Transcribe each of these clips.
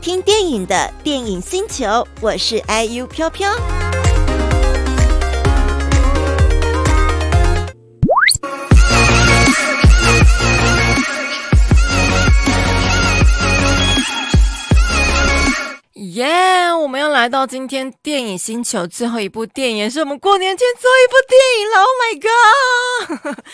听电影的电影星球，我是 IU 飘飘。耶我们要来到今天电影星球最后一部电影，也是我们过年前最后一部电影了。Oh my god！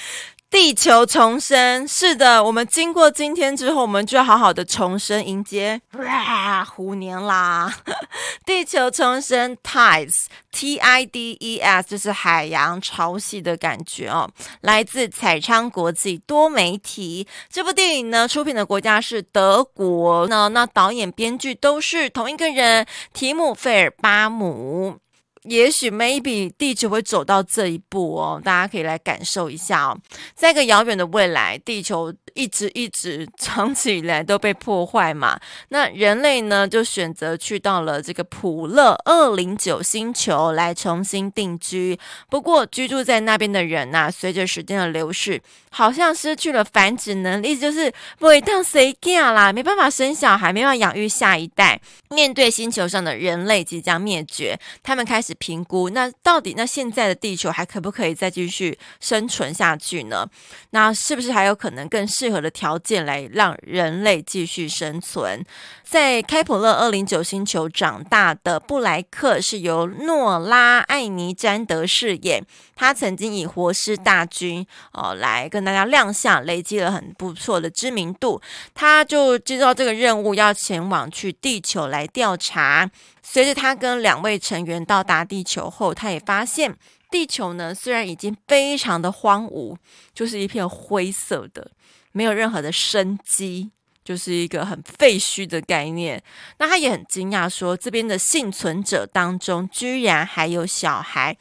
地球重生，是的，我们经过今天之后，我们就要好好的重生，迎接哇虎年啦！地球重生，Tides，T I D E S，就是海洋潮汐的感觉哦。来自彩昌国际多媒体，这部电影呢，出品的国家是德国呢，那导演、编剧都是同一个人，提姆·费尔巴姆。也许 maybe 地球会走到这一步哦，大家可以来感受一下哦。在一个遥远的未来，地球一直一直长期以来都被破坏嘛，那人类呢就选择去到了这个普勒二零九星球来重新定居。不过居住在那边的人呐、随着时间的流逝，好像失去了繁殖能力，就是不会当谁家啦，没办法生小孩，没办法养育下一代。面对星球上的人类即将灭绝，他们开始。评估那到底那现在的地球还可不可以再继续生存下去呢？那是不是还有可能更适合的条件来让人类继续生存？在开普勒二零九星球长大的布莱克是由诺拉艾尼詹德饰演，他曾经以活尸大军哦来跟大家亮相，累积了很不错的知名度。他就接到这个任务，要前往去地球来调查。随着他跟两位成员到达地球后，他也发现地球呢，虽然已经非常的荒芜，就是一片灰色的，没有任何的生机，就是一个很废墟的概念。那他也很惊讶说，这边的幸存者当中居然还有小孩，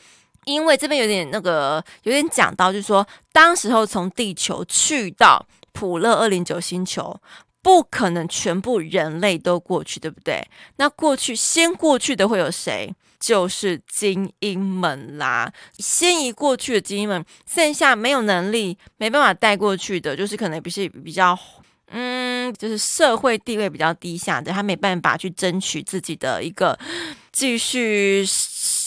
因为这边有点那个有点讲到，就是说当时候从地球去到普勒二零九星球。不可能全部人类都过去，对不对？那过去先过去的会有谁？就是精英们啦。先移过去的精英们，剩下没有能力、没办法带过去的，就是可能不是比较，嗯，就是社会地位比较低下的，他没办法去争取自己的一个继续。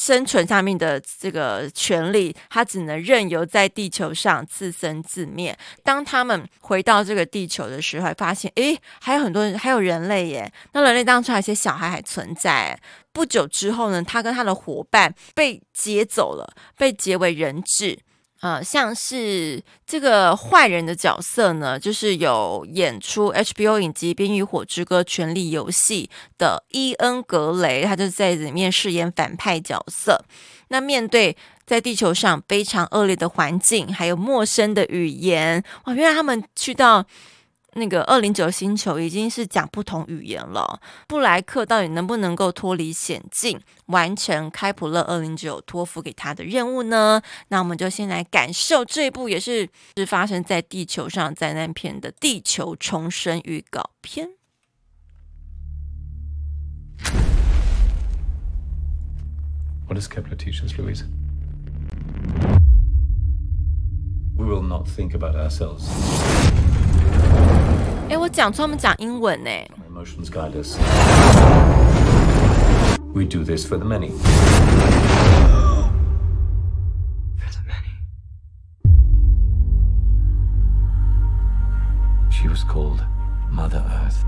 生存下面的这个权利，他只能任由在地球上自生自灭。当他们回到这个地球的时候，发现，诶，还有很多人，还有人类耶。那人类当中还有些小孩还存在。不久之后呢，他跟他的伙伴被劫走了，被劫为人质。呃，像是这个坏人的角色呢，就是有演出 HBO 影集《冰与火之歌：权力游戏》的伊恩·格雷，他就在里面饰演反派角色。那面对在地球上非常恶劣的环境，还有陌生的语言，哇，原来他们去到。那个二零九星球已经是讲不同语言了，布莱克到底能不能够脱离险境，完成开普勒二零九托付给他的任务呢？那我们就先来感受这一部也是是发生在地球上灾难片的地球重生预告片。What does Kepler teach us, Louise? We will not think about ourselves. 哎，我讲错，他们讲英文呢。Emotions guide us. We do this for the many. For the many. She was called Mother Earth.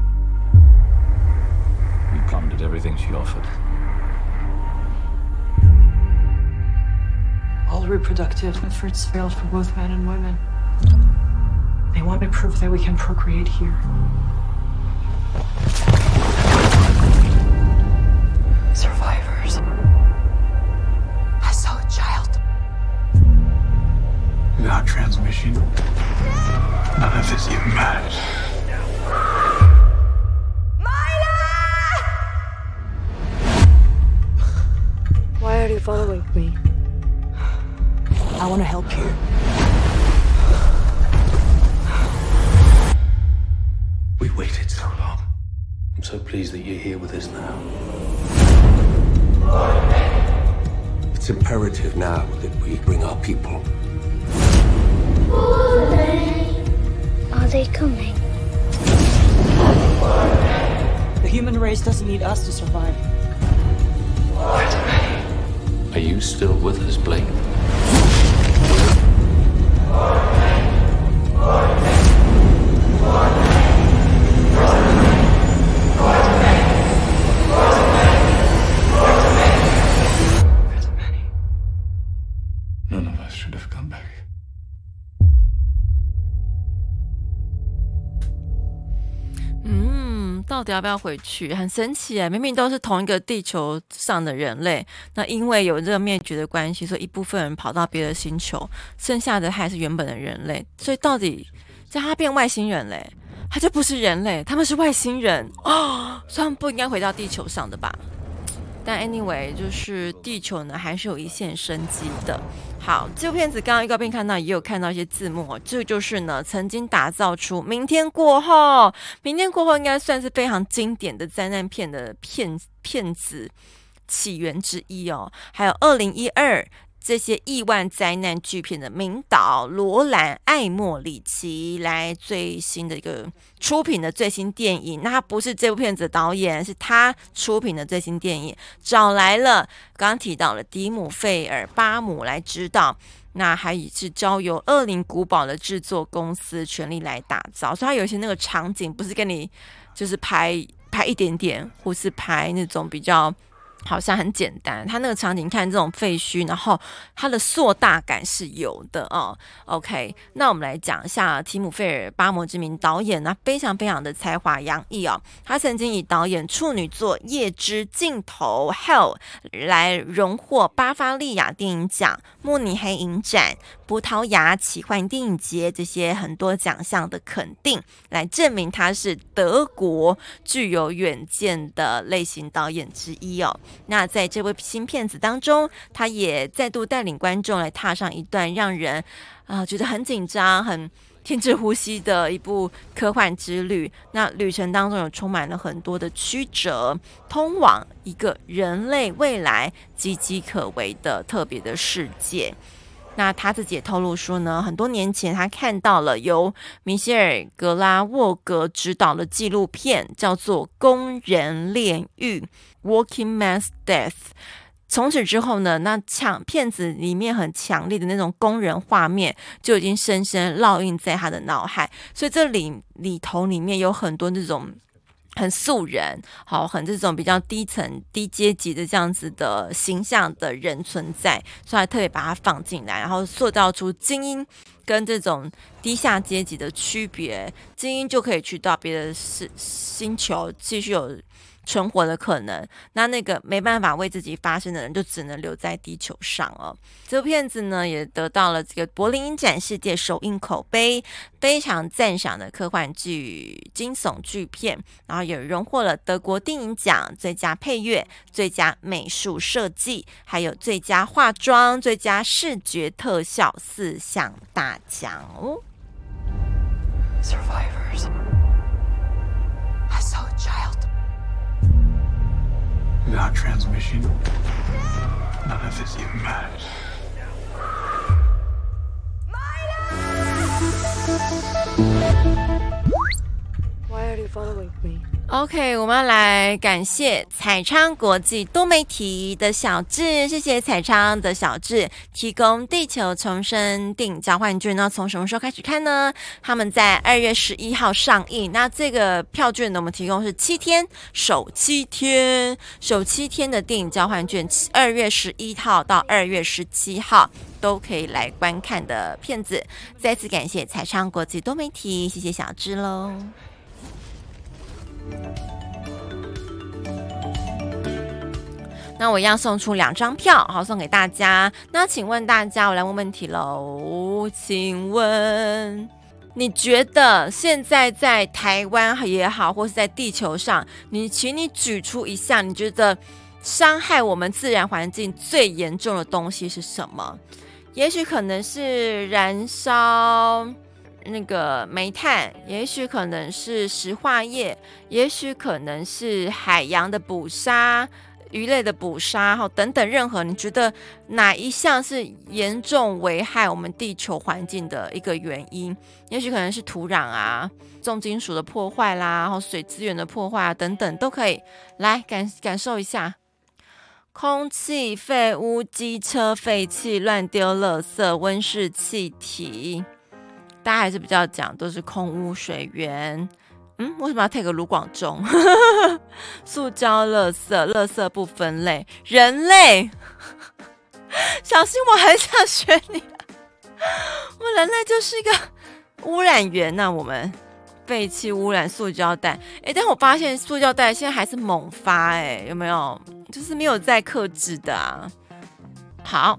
We plundered everything she offered. All reproductive efforts failed for both men and women. They want to prove that we can procreate here. Survivors. I saw a child. Without transmission, none of this even matters. It's imperative now that we bring our people. Are they coming? The human race doesn't need us to survive. Are you still with us, Blake? 要不要回去？很神奇哎，明明都是同一个地球上的人类，那因为有这个灭绝的关系，所以一部分人跑到别的星球，剩下的还是原本的人类。所以到底叫他变外星人嘞？他就不是人类，他们是外星人哦，算不应该回到地球上的吧？但 anyway，就是地球呢，还是有一线生机的。好，这部片子刚刚预告片看到，也有看到一些字幕。这就是呢，曾经打造出《明天过后》，《明天过后》应该算是非常经典的灾难片的片片子起源之一哦。还有二零一二。这些亿万灾难巨片的名导罗兰·艾莫里奇来最新的一个出品的最新电影，那他不是这部片子的导演，是他出品的最新电影，找来了刚刚提到了迪姆·费尔·巴姆来指导，那还以是交由恶灵古堡的制作公司全力来打造，所以他有些那个场景不是跟你就是拍拍一点点，或是拍那种比较。好像很简单，他那个场景看这种废墟，然后它的硕大感是有的哦。OK，那我们来讲一下提姆·费尔·巴摩这名导演呢，非常非常的才华洋溢哦。他曾经以导演处女作《夜之尽头》（Hell） 来荣获巴伐利亚电影奖、慕尼黑影展、葡萄牙奇幻电影节这些很多奖项的肯定，来证明他是德国具有远见的类型导演之一哦。那在这位新片子当中，他也再度带领观众来踏上一段让人啊、觉得很紧张、很停止呼吸的一部科幻之旅。那旅程当中有充满了很多的曲折，通往一个人类未来岌岌可危的特别的世界。那他自己也透露说呢，很多年前他看到了由米歇尔·格拉沃格执导的纪录片，叫做《工人炼狱》（Working Man's Death）。从此之后呢，那强片子里面很强烈的那种工人画面就已经深深烙印在他的脑海，所以这里里头里面有很多那种。很素人，好，很这种比较低层、低阶级的这样子的形象的人存在，所以特别把它放进来，然后塑造出精英跟这种低下阶级的区别。精英就可以去到别的星星球继续有。存活的可能，那那个没办法为自己发声的人，就只能留在地球上哦。这部片子呢，也得到了这个柏林影展世界首映口碑，非常赞赏的科幻剧、惊悚巨片，然后也荣获了德国电影奖最佳配乐、最佳美术设计，还有最佳化妆、最佳视觉特效四项大奖。Survivors. Without transmission, none of this even matters. Why are you following me? OK，我们要来感谢彩昌国际多媒体的小智，谢谢彩昌的小智提供《地球重生》电影交换券。那从什么时候开始看呢？他们在二月十一号上映。那这个票券呢，我们提供是七天，首七天，首七天的电影交换券，二月十一号到二月十七号都可以来观看的片子。再次感谢彩昌国际多媒体，谢谢小智喽。那我一样送出两张票，好，送给大家。那请问大家，我来问问题喽。请问，你觉得现在在台湾也好，或是在地球上，你请你举出一项你觉得伤害我们自然环境最严重的东西是什么？也许可能是燃烧。那个煤炭，也许可能是石化业，也许可能是海洋的捕杀。鱼类的捕杀，哈，等等，任何你觉得哪一项是严重危害我们地球环境的一个原因？也许可能是土壤啊、重金属的破坏啦，然后水资源的破坏啊，等等，都可以来感感受一下。空气、废污、机车废气、乱丢垃圾、温室气体，大家还是比较讲都是空污水源。嗯，为什么要 take 卢广仲？塑胶、垃圾、垃圾不分类，人类，小心我很想选你。我们人类就是一个污染源呐、啊，我们废弃污染塑胶袋。哎，但我发现塑胶袋现在还是猛发，哎，有没有？就是没有在克制的啊。好，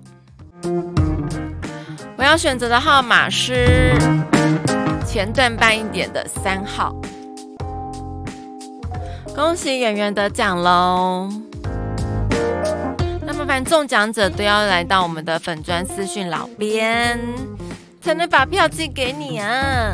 我要选择的号码是前段半一点的三号。恭喜演员得奖喽！那么，凡中奖者都要来到我们的粉专私讯老编，才能把票寄给你啊。